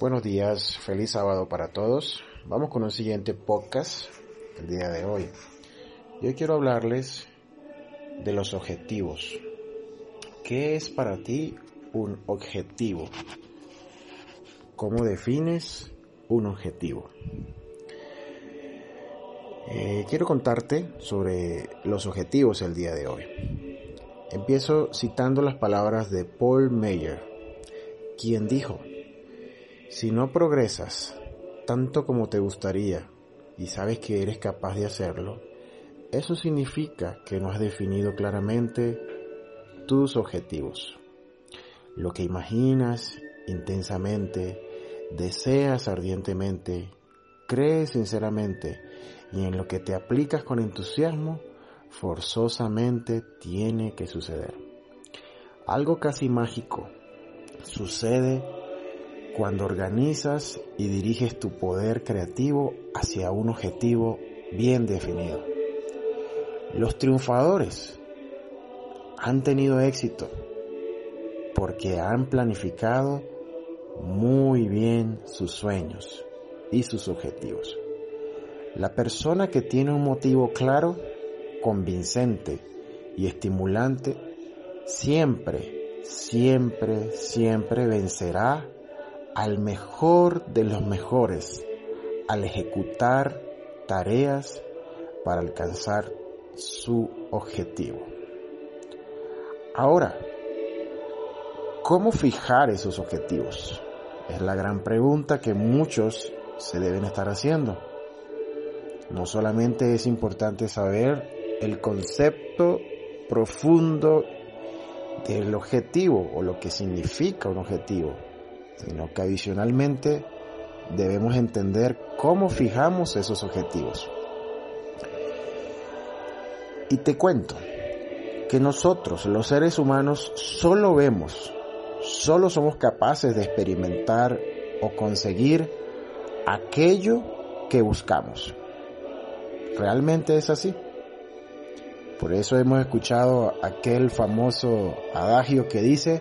Buenos días, feliz sábado para todos. Vamos con un siguiente podcast el día de hoy. Yo quiero hablarles de los objetivos. ¿Qué es para ti un objetivo? ¿Cómo defines un objetivo? Eh, quiero contarte sobre los objetivos el día de hoy. Empiezo citando las palabras de Paul Meyer, quien dijo, si no progresas tanto como te gustaría y sabes que eres capaz de hacerlo, eso significa que no has definido claramente tus objetivos. Lo que imaginas intensamente, deseas ardientemente, crees sinceramente y en lo que te aplicas con entusiasmo, forzosamente tiene que suceder. Algo casi mágico sucede cuando organizas y diriges tu poder creativo hacia un objetivo bien definido. Los triunfadores han tenido éxito porque han planificado muy bien sus sueños y sus objetivos. La persona que tiene un motivo claro, convincente y estimulante, siempre, siempre, siempre vencerá al mejor de los mejores al ejecutar tareas para alcanzar su objetivo. Ahora, ¿cómo fijar esos objetivos? Es la gran pregunta que muchos se deben estar haciendo. No solamente es importante saber el concepto profundo del objetivo o lo que significa un objetivo, sino que adicionalmente debemos entender cómo fijamos esos objetivos. Y te cuento que nosotros, los seres humanos, solo vemos, solo somos capaces de experimentar o conseguir aquello que buscamos. Realmente es así. Por eso hemos escuchado aquel famoso adagio que dice,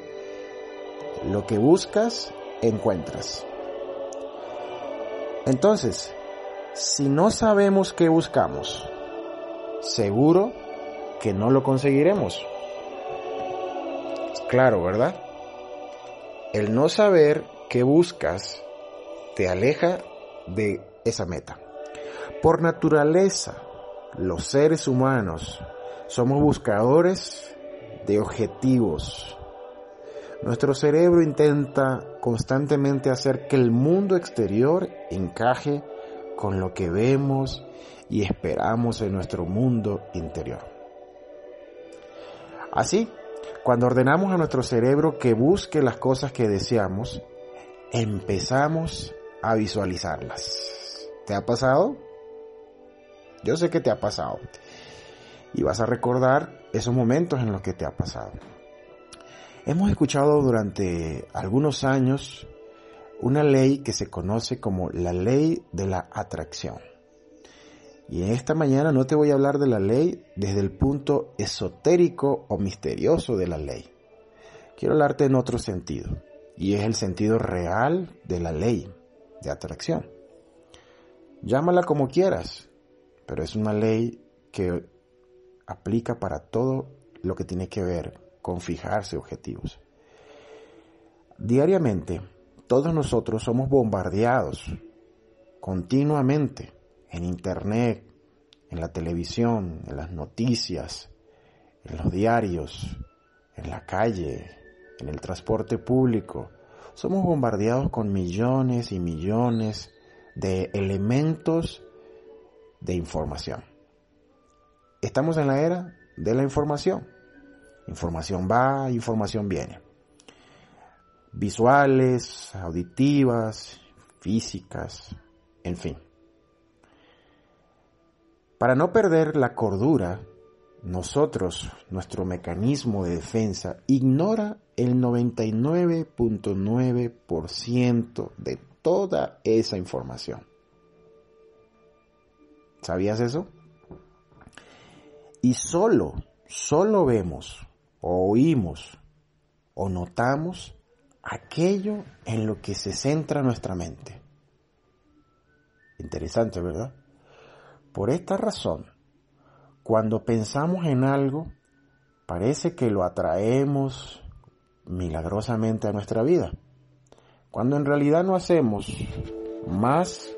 lo que buscas, encuentras. Entonces, si no sabemos qué buscamos, seguro que no lo conseguiremos. Claro, ¿verdad? El no saber qué buscas te aleja de esa meta. Por naturaleza, los seres humanos somos buscadores de objetivos. Nuestro cerebro intenta constantemente hacer que el mundo exterior encaje con lo que vemos y esperamos en nuestro mundo interior. Así, cuando ordenamos a nuestro cerebro que busque las cosas que deseamos, empezamos a visualizarlas. ¿Te ha pasado? Yo sé que te ha pasado. Y vas a recordar esos momentos en los que te ha pasado. Hemos escuchado durante algunos años una ley que se conoce como la ley de la atracción. Y en esta mañana no te voy a hablar de la ley desde el punto esotérico o misterioso de la ley. Quiero hablarte en otro sentido, y es el sentido real de la ley de atracción. Llámala como quieras, pero es una ley que aplica para todo lo que tiene que ver con fijarse objetivos. Diariamente, todos nosotros somos bombardeados continuamente en Internet, en la televisión, en las noticias, en los diarios, en la calle, en el transporte público. Somos bombardeados con millones y millones de elementos de información. Estamos en la era de la información. Información va, información viene. Visuales, auditivas, físicas, en fin. Para no perder la cordura, nosotros, nuestro mecanismo de defensa, ignora el 99.9% de toda esa información. ¿Sabías eso? Y solo, solo vemos, o oímos, o notamos aquello en lo que se centra nuestra mente. Interesante, ¿verdad? Por esta razón, cuando pensamos en algo, parece que lo atraemos milagrosamente a nuestra vida, cuando en realidad no hacemos más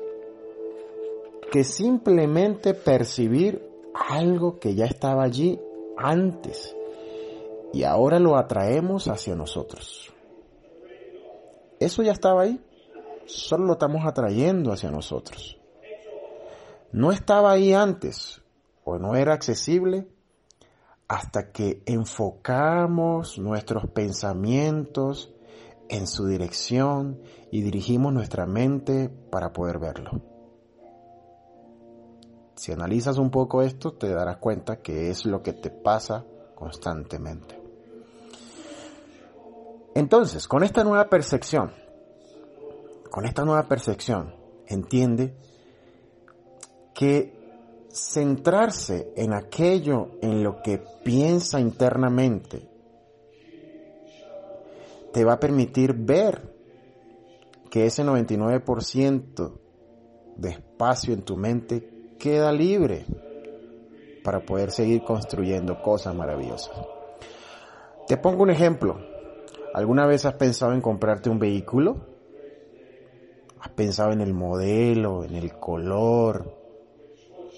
que simplemente percibir algo que ya estaba allí antes y ahora lo atraemos hacia nosotros. Eso ya estaba ahí, solo lo estamos atrayendo hacia nosotros. No estaba ahí antes o no era accesible hasta que enfocamos nuestros pensamientos en su dirección y dirigimos nuestra mente para poder verlo. Si analizas un poco esto, te darás cuenta que es lo que te pasa constantemente. Entonces, con esta nueva percepción, con esta nueva percepción, entiende que centrarse en aquello en lo que piensa internamente te va a permitir ver que ese 99% de espacio en tu mente queda libre para poder seguir construyendo cosas maravillosas. Te pongo un ejemplo. ¿Alguna vez has pensado en comprarte un vehículo? ¿Has pensado en el modelo, en el color?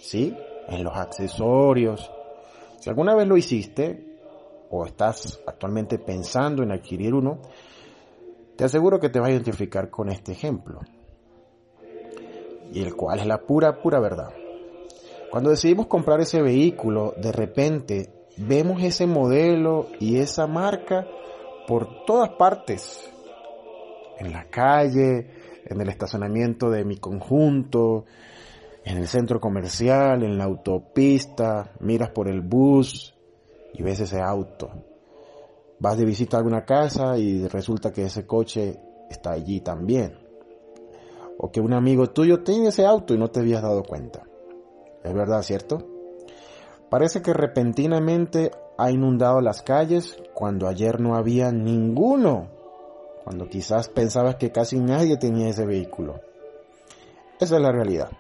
¿Sí? En los accesorios. Si alguna vez lo hiciste o estás actualmente pensando en adquirir uno, te aseguro que te vas a identificar con este ejemplo. Y el cual es la pura, pura verdad. Cuando decidimos comprar ese vehículo, de repente vemos ese modelo y esa marca por todas partes, en la calle, en el estacionamiento de mi conjunto, en el centro comercial, en la autopista, miras por el bus y ves ese auto. Vas de visita a alguna casa y resulta que ese coche está allí también. O que un amigo tuyo tiene ese auto y no te habías dado cuenta. Es verdad, ¿cierto? Parece que repentinamente ha inundado las calles cuando ayer no había ninguno, cuando quizás pensabas que casi nadie tenía ese vehículo. Esa es la realidad.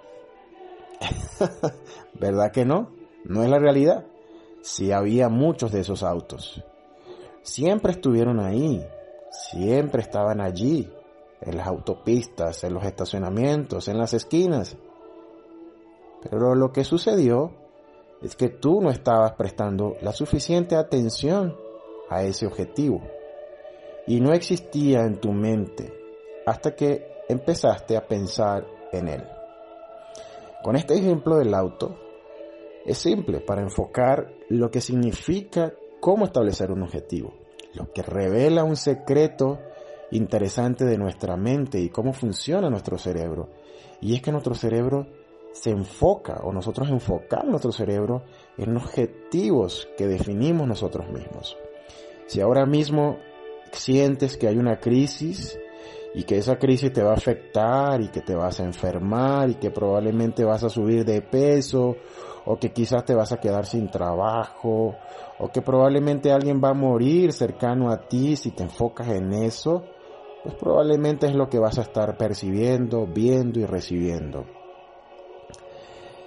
¿Verdad que no? No es la realidad. Si había muchos de esos autos. Siempre estuvieron ahí, siempre estaban allí, en las autopistas, en los estacionamientos, en las esquinas. Pero lo que sucedió es que tú no estabas prestando la suficiente atención a ese objetivo y no existía en tu mente hasta que empezaste a pensar en él. Con este ejemplo del auto, es simple para enfocar lo que significa cómo establecer un objetivo, lo que revela un secreto interesante de nuestra mente y cómo funciona nuestro cerebro. Y es que nuestro cerebro se enfoca o nosotros enfocamos nuestro cerebro en objetivos que definimos nosotros mismos. Si ahora mismo sientes que hay una crisis y que esa crisis te va a afectar y que te vas a enfermar y que probablemente vas a subir de peso o que quizás te vas a quedar sin trabajo o que probablemente alguien va a morir cercano a ti si te enfocas en eso, pues probablemente es lo que vas a estar percibiendo, viendo y recibiendo.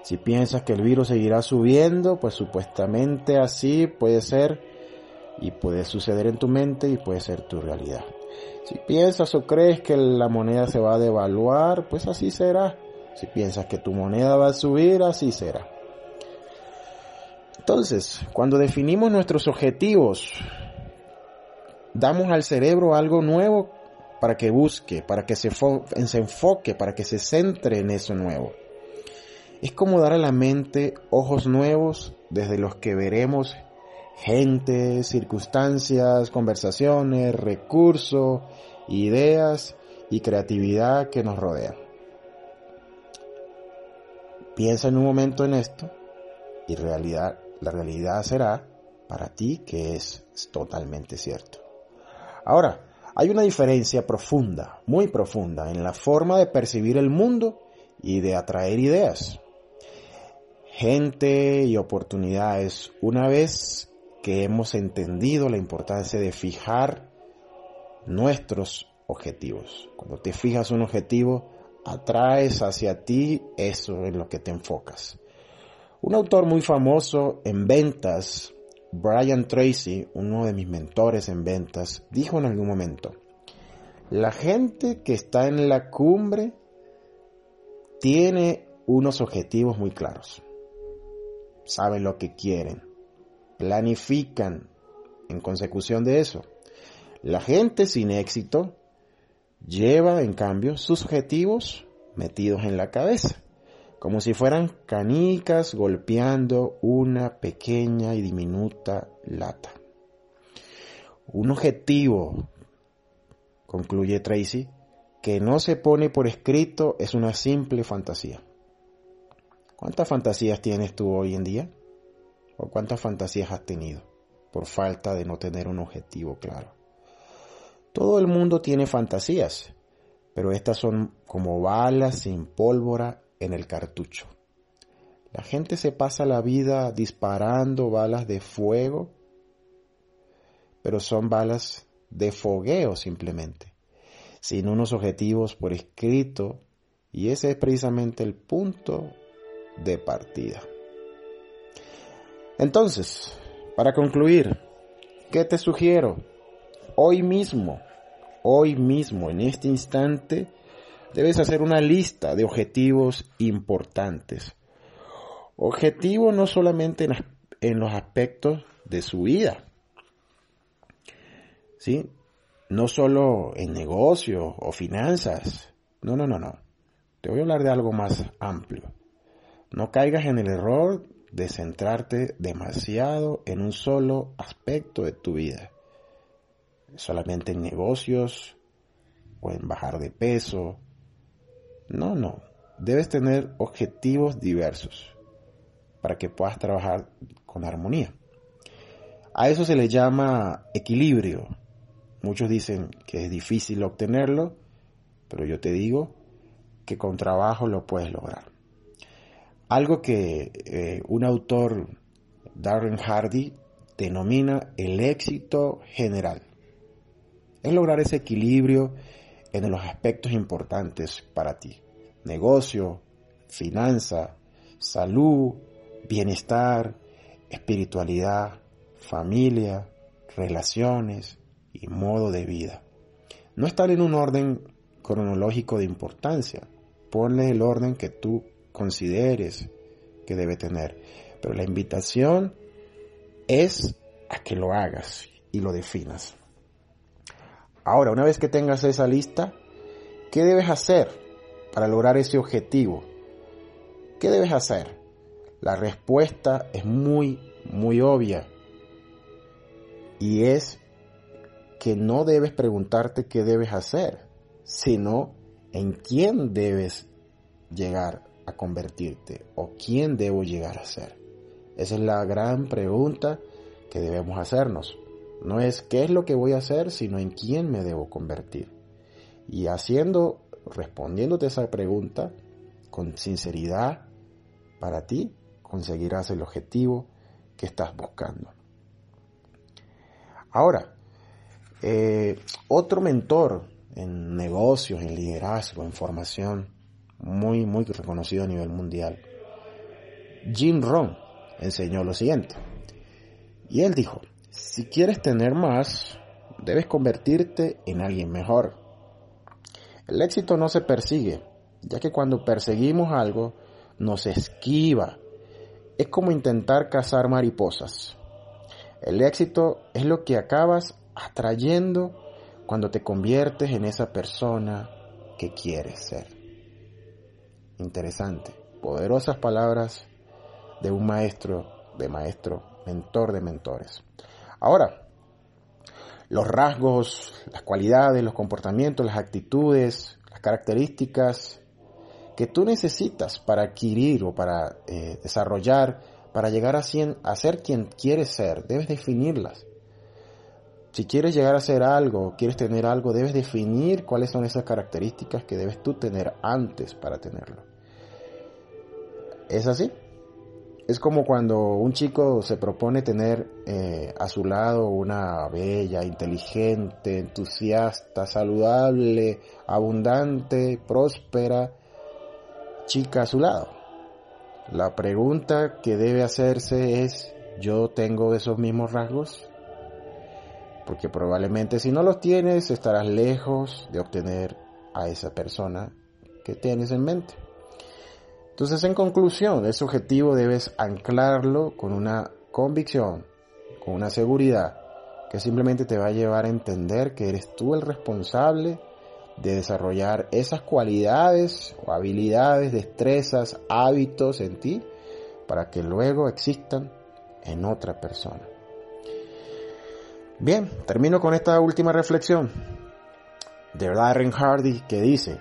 Si piensas que el virus seguirá subiendo, pues supuestamente así puede ser y puede suceder en tu mente y puede ser tu realidad. Si piensas o crees que la moneda se va a devaluar, pues así será. Si piensas que tu moneda va a subir, así será. Entonces, cuando definimos nuestros objetivos, damos al cerebro algo nuevo para que busque, para que se, enfoque, para que se centre en eso nuevo. Es como dar a la mente ojos nuevos desde los que veremos gente, circunstancias, conversaciones, recursos, ideas y creatividad que nos rodean. Piensa en un momento en esto y realidad, la realidad será para ti que es totalmente cierto. Ahora, hay una diferencia profunda, muy profunda, en la forma de percibir el mundo y de atraer ideas gente y oportunidades una vez que hemos entendido la importancia de fijar nuestros objetivos. Cuando te fijas un objetivo, atraes hacia ti eso en lo que te enfocas. Un autor muy famoso en ventas, Brian Tracy, uno de mis mentores en ventas, dijo en algún momento, la gente que está en la cumbre tiene unos objetivos muy claros. Saben lo que quieren. Planifican en consecución de eso. La gente sin éxito lleva, en cambio, sus objetivos metidos en la cabeza, como si fueran canicas golpeando una pequeña y diminuta lata. Un objetivo, concluye Tracy, que no se pone por escrito es una simple fantasía. ¿Cuántas fantasías tienes tú hoy en día? ¿O cuántas fantasías has tenido por falta de no tener un objetivo claro? Todo el mundo tiene fantasías, pero estas son como balas sin pólvora en el cartucho. La gente se pasa la vida disparando balas de fuego, pero son balas de fogueo simplemente, sin unos objetivos por escrito, y ese es precisamente el punto de partida. Entonces, para concluir, ¿qué te sugiero? Hoy mismo hoy mismo, en este instante, debes hacer una lista de objetivos importantes. Objetivos no solamente en, los aspectos de su vida, ¿sí? No solo en negocios o finanzas. No, no, no, no. Te voy a hablar de algo más amplio. No caigas en el error de centrarte demasiado en un solo aspecto de tu vida solamente en negocios o en bajar de peso. No, no. Debes tener objetivos diversos para que puedas trabajar con armonía. A eso se le llama equilibrio. Muchos dicen que es difícil obtenerlo, pero yo te digo que con trabajo lo puedes lograr. Algo que eh, un autor, Darren Hardy, denomina el éxito general es lograr ese equilibrio en los aspectos importantes para ti. Negocio, finanza, salud, bienestar, espiritualidad, familia, relaciones y modo de vida. No estar en un orden cronológico de importancia. Ponle el orden que tú consideres que debe tener. Pero la invitación es a que lo hagas y lo definas. Ahora, una vez que tengas esa lista, ¿qué debes hacer para lograr ese objetivo? ¿Qué debes hacer? La respuesta es muy, muy obvia. Y es que no debes preguntarte qué debes hacer, sino en quién debes llegar a convertirte o quién debo llegar a ser. Esa es la gran pregunta que debemos hacernos. No es qué es lo que voy a hacer, sino en quién me debo convertir. Y haciendo, respondiéndote esa pregunta con sinceridad para ti, conseguirás el objetivo que estás buscando. Ahora, eh, otro mentor en negocios, en liderazgo, en formación, muy, muy reconocido a nivel mundial, Jim Rohn, enseñó lo siguiente. Y él dijo, si quieres tener más, debes convertirte en alguien mejor. El éxito no se persigue, ya que cuando perseguimos algo, nos esquiva. Es como intentar cazar mariposas. El éxito es lo que acabas atrayendo cuando te conviertes en esa persona que quieres ser. Interesante. Poderosas palabras de un maestro, de maestro, mentor de mentores. Ahora, los rasgos, las cualidades, los comportamientos, las actitudes, las características que tú necesitas para adquirir o para eh, desarrollar, para llegar a, a ser quien quieres ser, debes definirlas. Si quieres llegar a ser algo, quieres tener algo, debes definir cuáles son esas características que debes tú tener antes para tenerlo. ¿Es así? es como cuando un chico se propone tener eh, a su lado una bella, inteligente, entusiasta, saludable, abundante, próspera chica a su lado. La pregunta que debe hacerse es, ¿yo tengo esos mismos rasgos? Porque probablemente si no los tienes estarás lejos de obtener a esa persona que tienes en mente. Entonces, en conclusión, ese objetivo debes anclarlo con una convicción, con una seguridad, que simplemente te va a llevar a entender que eres tú el responsable de desarrollar esas cualidades o habilidades, destrezas, hábitos en ti, para que luego existan en otra persona. Bien, termino con esta última reflexión de Darren Hardy que dice,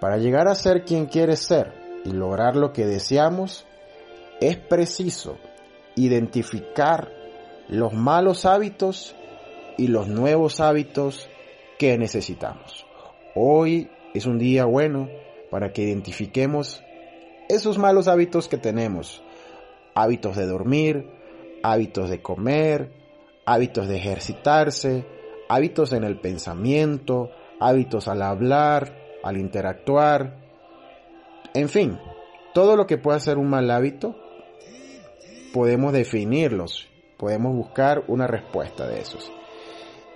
para llegar a ser quien quieres ser, y lograr lo que deseamos, es preciso identificar los malos hábitos y los nuevos hábitos que necesitamos. Hoy es un día bueno para que identifiquemos esos malos hábitos que tenemos. Hábitos de dormir, hábitos de comer, hábitos de ejercitarse, hábitos en el pensamiento, hábitos al hablar, al interactuar, en fin, todo lo que pueda ser un mal hábito, podemos definirlos, podemos buscar una respuesta de esos.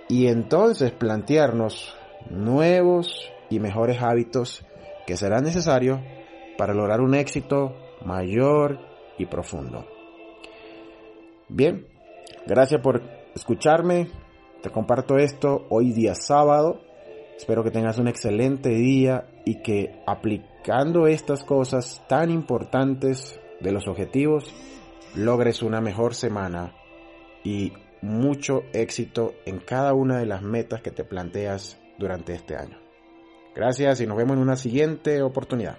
Y entonces plantearnos nuevos y mejores hábitos que serán necesarios para lograr un éxito mayor y profundo. Bien, gracias por escucharme. Te comparto esto hoy día sábado. Espero que tengas un excelente día y que estas cosas tan importantes de los objetivos, logres una mejor semana y mucho éxito en cada una de las metas que te planteas durante este año. Gracias y nos vemos en una siguiente oportunidad.